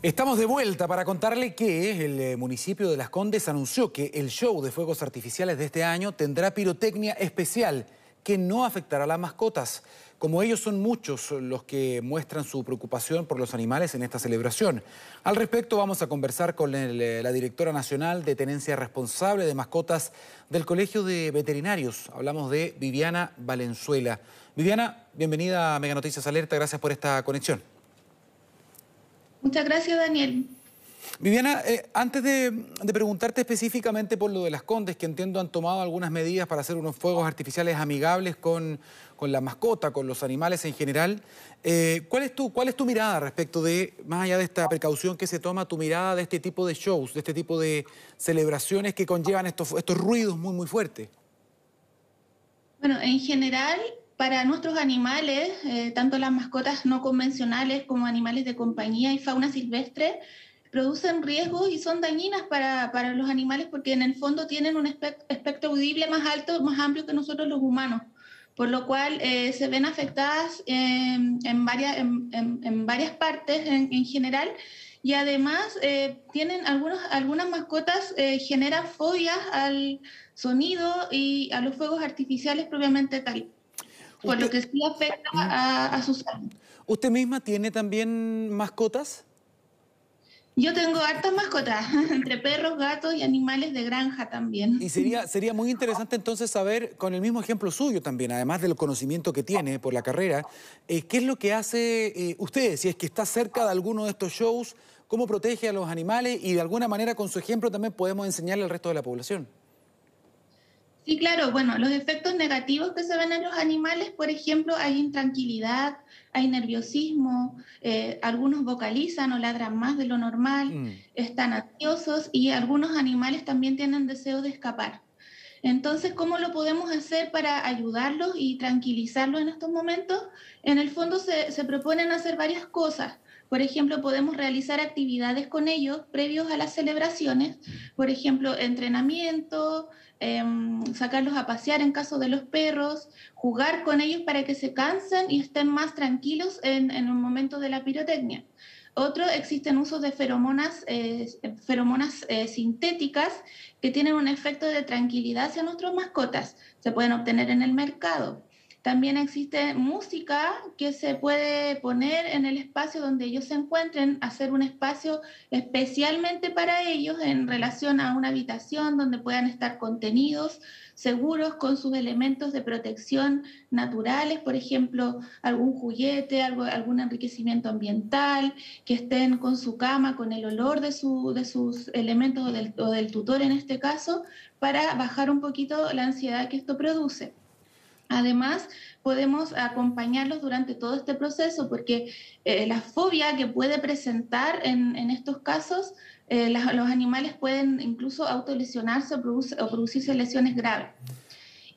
Estamos de vuelta para contarle que el eh, municipio de Las Condes anunció que el show de fuegos artificiales de este año tendrá pirotecnia especial que no afectará a las mascotas. Como ellos son muchos los que muestran su preocupación por los animales en esta celebración. Al respecto vamos a conversar con eh, la directora nacional de tenencia responsable de mascotas del Colegio de Veterinarios. Hablamos de Viviana Valenzuela. Viviana, bienvenida a Mega Noticias Alerta, gracias por esta conexión. Muchas gracias, Daniel. Viviana, eh, antes de, preguntarte específicamente por lo de las Condes, que entiendo han tomado algunas medidas para hacer unos fuegos artificiales amigables con, la mascota, con los animales en general, eh, ¿cuál, es tu, ¿cuál es tu mirada respecto de, más allá de esta precaución que se toma, tu mirada de este tipo de shows, de este tipo de celebraciones que conllevan estos, estos ruidos muy, muy fuertes? Bueno, en general para nuestros animales, eh, tanto las mascotas no convencionales como animales de compañía y fauna silvestre, producen riesgos y son dañinas para, para los animales porque en el fondo tienen un espectro audible más alto, más amplio que nosotros los humanos, por lo cual eh, se ven afectadas en, varias, en, varias partes en, en general y además eh, tienen algunos, algunas mascotas generan fobias al sonido y a los fuegos artificiales propiamente tal por lo que sí afecta a, su salud. ¿Usted misma tiene también mascotas? Yo tengo hartas mascotas, entre perros, gatos y animales de granja también. Y sería, sería muy interesante entonces saber, con el mismo ejemplo suyo también, además del conocimiento que tiene por la carrera, eh, ¿qué es lo que hace eh, usted? Si es que está cerca de alguno de estos shows, ¿cómo protege a los animales? Y de alguna manera con su ejemplo también podemos enseñarle al resto de la población. Sí, claro, bueno, los efectos negativos que se ven en los animales, por ejemplo, hay intranquilidad, hay nerviosismo, eh, algunos vocalizan o ladran más de lo normal, mm. están ansiosos y algunos animales también tienen deseo de escapar. Entonces, ¿cómo lo podemos hacer para ayudarlos y tranquilizarlos en estos momentos? En el fondo se, se proponen hacer varias cosas. Por ejemplo, podemos realizar actividades con ellos previos a las celebraciones, por ejemplo, entrenamiento, em, sacarlos a pasear en caso de los perros, jugar con ellos para que se cansen y estén más tranquilos en, un momento de la pirotecnia. Otro, existen usos de feromonas, eh, feromonas eh, sintéticas que tienen un efecto de tranquilidad hacia nuestras mascotas. Se pueden obtener en el mercado. También existe música que se puede poner en el espacio donde ellos se encuentren, hacer un espacio especialmente para ellos en relación a una habitación donde puedan estar contenidos, seguros con sus elementos de protección naturales, por ejemplo, algún juguete, algo, algún enriquecimiento ambiental, que estén con su cama, con el olor de, su, de sus elementos del, o del tutor en este caso, para bajar un poquito la ansiedad que esto produce. Además, podemos acompañarlos durante todo este proceso porque eh, la fobia que puede presentar en, estos casos, eh, los animales pueden incluso autolesionarse o, o producirse lesiones graves.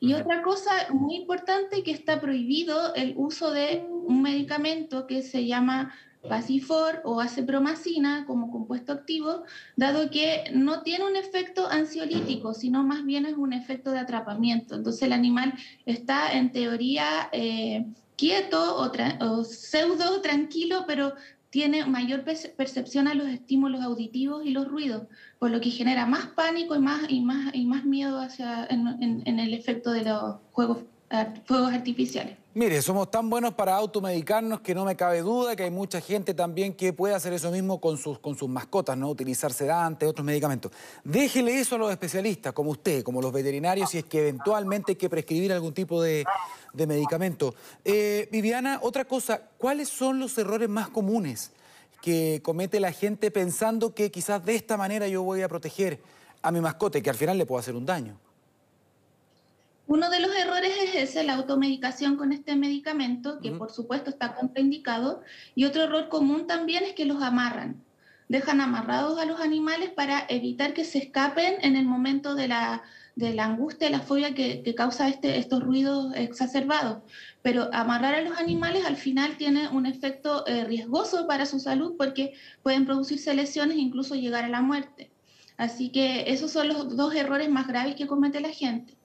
Y otra cosa muy importante que está prohibido el uso de un medicamento que se llama Pasifor o acepromacina como compuesto activo, dado que no tiene un efecto ansiolítico, sino más bien es un efecto de atrapamiento. Entonces el animal está en teoría eh, quieto o, pseudo tranquilo, pero tiene mayor percepción a los estímulos auditivos y los ruidos, por lo que genera más pánico y más, y más, y más miedo hacia, en, en el efecto de los juegos fuegos artificiales. Mire, somos tan buenos para automedicarnos que no me cabe duda que hay mucha gente también que puede hacer eso mismo con sus, con sus mascotas, ¿no? Utilizar sedantes, otros medicamentos. Déjele eso a los especialistas, como usted, como los veterinarios, si es que eventualmente hay que prescribir algún tipo de, medicamento. Eh, Viviana, otra cosa, ¿cuáles son los errores más comunes que comete la gente pensando que quizás de esta manera yo voy a proteger a mi mascota y que al final le puedo hacer un daño? Uno de los errores es ese, la automedicación con este medicamento, que por supuesto está contraindicado. Y otro error común también es que los amarran. Dejan amarrados a los animales para evitar que se escapen en el momento de la, de la angustia, la fobia que, causa este, estos ruidos exacerbados. Pero amarrar a los animales al final tiene un efecto eh, riesgoso para su salud porque pueden producirse lesiones e incluso llegar a la muerte. Así que esos son los dos errores más graves que comete la gente.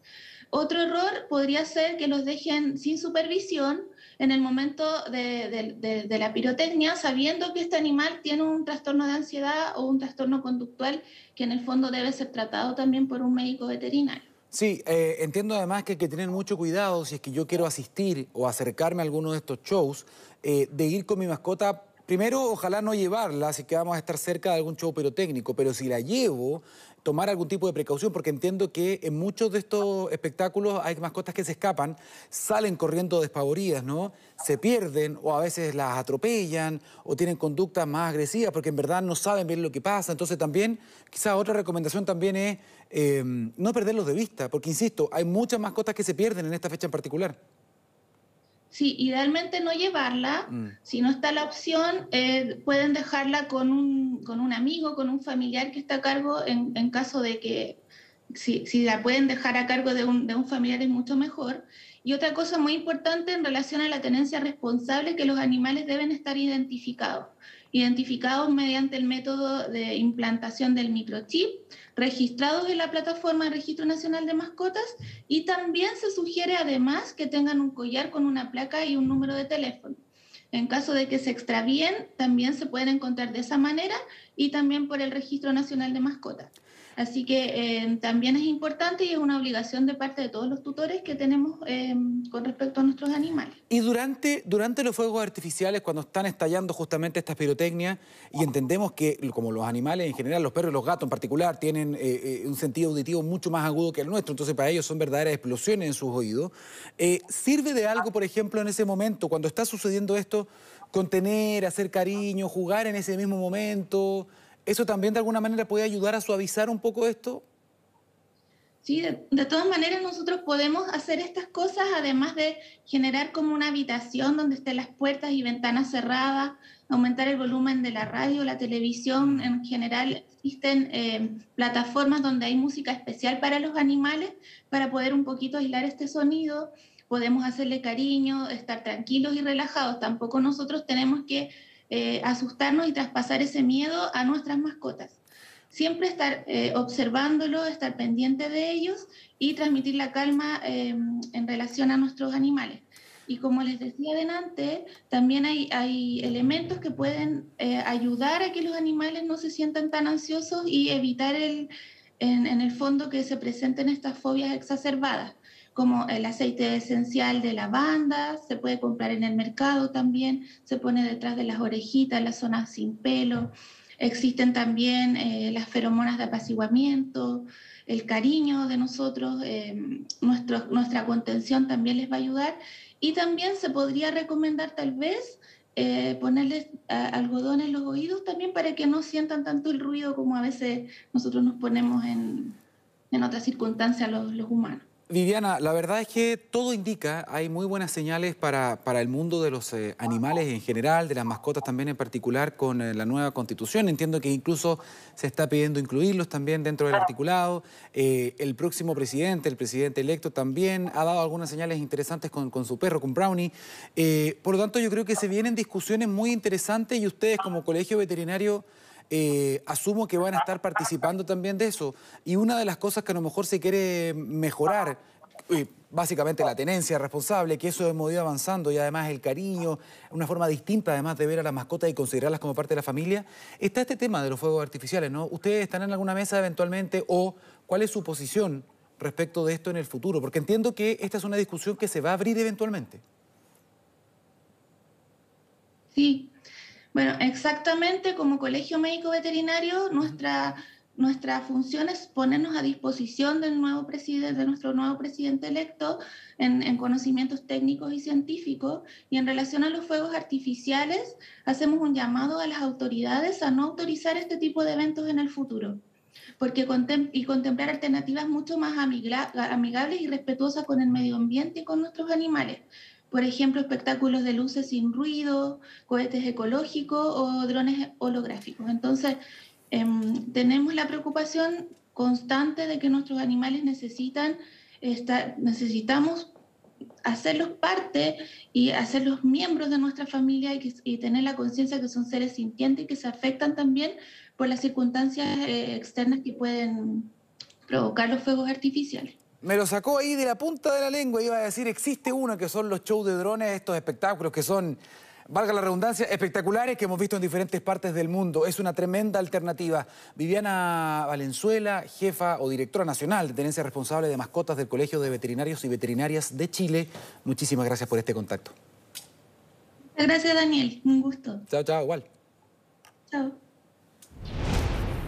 Otro error podría ser que los dejen sin supervisión en el momento de, la pirotecnia, sabiendo que este animal tiene un trastorno de ansiedad o un trastorno conductual que en el fondo debe ser tratado también por un médico veterinario. Sí, eh, entiendo además que hay que tener mucho cuidado si es que yo quiero asistir o acercarme a alguno de estos shows, eh, de ir con mi mascota Primero, ojalá no llevarla, así que vamos a estar cerca de algún show pirotécnico, pero si la llevo, tomar algún tipo de precaución, porque entiendo que en muchos de estos espectáculos hay mascotas que se escapan, salen corriendo despavoridas, ¿no? Se pierden o a veces las atropellan o tienen conductas más agresivas porque en verdad no saben bien lo que pasa. Entonces también, quizás otra recomendación también es eh, no perderlos de vista, porque insisto, hay muchas mascotas que se pierden en esta fecha en particular. Sí, idealmente no llevarla. Mm. Si no está la opción, eh, pueden dejarla con un, con un amigo, con un familiar que está a cargo en, en caso de que, si, si, la pueden dejar a cargo de un, de un familiar es mucho mejor. Y otra cosa muy importante en relación a la tenencia responsable, que los animales deben estar identificados identificados mediante el método de implantación del microchip, registrados en la plataforma de Registro Nacional de Mascotas y también se sugiere además que tengan un collar con una placa y un número de teléfono. En caso de que se extravíen, también se pueden encontrar de esa manera y también por el Registro Nacional de Mascotas. Así que eh, también es importante y es una obligación de parte de todos los tutores que tenemos eh, con respecto a nuestros animales. Y durante, durante los fuegos artificiales, cuando están estallando justamente estas pirotecnias, y entendemos que como los animales en general, los perros y los gatos en particular, tienen eh, un sentido auditivo mucho más agudo que el nuestro, entonces para ellos son verdaderas explosiones en sus oídos, ¿sirve de algo, por ejemplo, en ese momento, cuando está sucediendo esto, contener, hacer cariño, jugar en ese mismo momento? ¿Eso también de alguna manera puede ayudar a suavizar un poco esto? Sí, de, todas maneras nosotros podemos hacer estas cosas, además de generar como una habitación donde estén las puertas y ventanas cerradas, aumentar el volumen de la radio, la televisión, en general existen eh, plataformas donde hay música especial para los animales para poder un poquito aislar este sonido, podemos hacerle cariño, estar tranquilos y relajados, tampoco nosotros tenemos que eh, asustarnos y traspasar ese miedo a nuestras mascotas. Siempre estar eh, observándolo, estar pendiente de ellos y transmitir la calma em, en relación a nuestros animales. Y como les decía adelante, también hay, elementos que pueden eh, ayudar a que los animales no se sientan tan ansiosos y evitar en el fondo que se presenten estas fobias exacerbadas como el aceite esencial de lavanda, se puede comprar en el mercado también, se pone detrás de las orejitas, las zonas sin pelo. Existen también eh, las feromonas de apaciguamiento, el cariño de nosotros, eh, nuestra contención también les va a ayudar. Y también se podría recomendar tal vez eh, ponerles algodón en los oídos también para que no sientan tanto el ruido como a veces nosotros nos ponemos en, en otras circunstancias los, los humanos. Viviana, la verdad es que todo indica, hay muy buenas señales para, para el mundo de los eh, animales en general, de las mascotas también en particular, con eh, la nueva constitución. Entiendo que incluso se está pidiendo incluirlos también dentro del articulado. Eh, el próximo presidente, el presidente electo, también ha dado algunas señales interesantes con, con su perro, con Brownie. por lo tanto, yo creo que se vienen discusiones muy interesantes y ustedes como colegio veterinario eh, asumo que van a estar participando también de eso. Y una de las cosas que a lo mejor se quiere mejorar, eh, básicamente la tenencia responsable, que eso hemos ido avanzando y además el cariño, una forma distinta además de ver a las mascotas y considerarlas como parte de la familia, está este tema de los fuegos artificiales, ¿no? ¿Ustedes están en alguna mesa eventualmente o cuál es su posición respecto de esto en el futuro? Porque entiendo que esta es una discusión que se va a abrir eventualmente. Sí, bueno, exactamente como colegio médico veterinario, nuestra, nuestra función es ponernos a disposición del nuevo presidente, de nuestro nuevo presidente electo en, en, conocimientos técnicos y científicos. Y en relación a los fuegos artificiales, hacemos un llamado a las autoridades a no autorizar este tipo de eventos en el futuro porque y contemplar alternativas mucho más amigables y respetuosas con el medio ambiente y con nuestros animales por ejemplo, espectáculos de luces sin ruido, cohetes ecológicos o drones holográficos. Entonces, em, tenemos la preocupación constante de que nuestros animales necesitan necesitamos hacerlos parte y hacerlos miembros de nuestra familia y, tener la conciencia que son seres sintientes y que se afectan también por las circunstancias eh, externas que pueden provocar los fuegos artificiales. Me lo sacó ahí de la punta de la lengua. Iba a decir, existe uno que son los shows de drones, estos espectáculos que son, valga la redundancia, espectaculares que hemos visto en diferentes partes del mundo. Es una tremenda alternativa. Viviana Valenzuela, jefa o directora nacional de tenencia responsable de mascotas del Colegio de Veterinarios y Veterinarias de Chile. Muchísimas gracias por este contacto. Gracias, Daniel. Un gusto. Chao, chao, igual. Chao.